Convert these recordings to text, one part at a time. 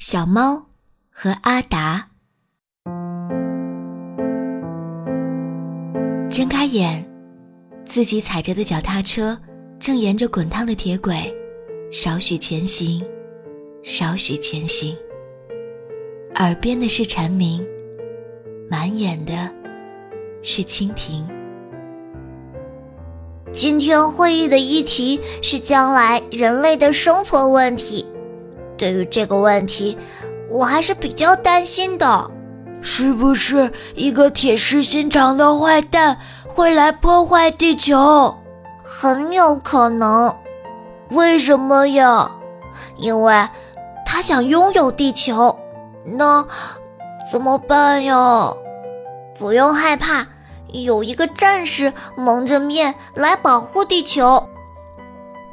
小猫和阿达。睁开眼，自己踩着的脚踏车正沿着滚烫的铁轨，少许前行，少许前行。耳边的是蝉鸣，满眼的是蜻蜓。今天会议的议题是将来人类的生存问题。对于这个问题，我还是比较担心的。是不是一个铁石心肠的坏蛋会来破坏地球？很有可能。为什么呀？因为他想拥有地球。那怎么办呀？不用害怕。有一个战士蒙着面来保护地球。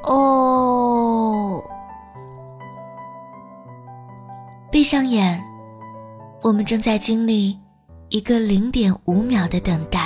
哦，闭上眼，我们正在经历一个零点五秒的等待。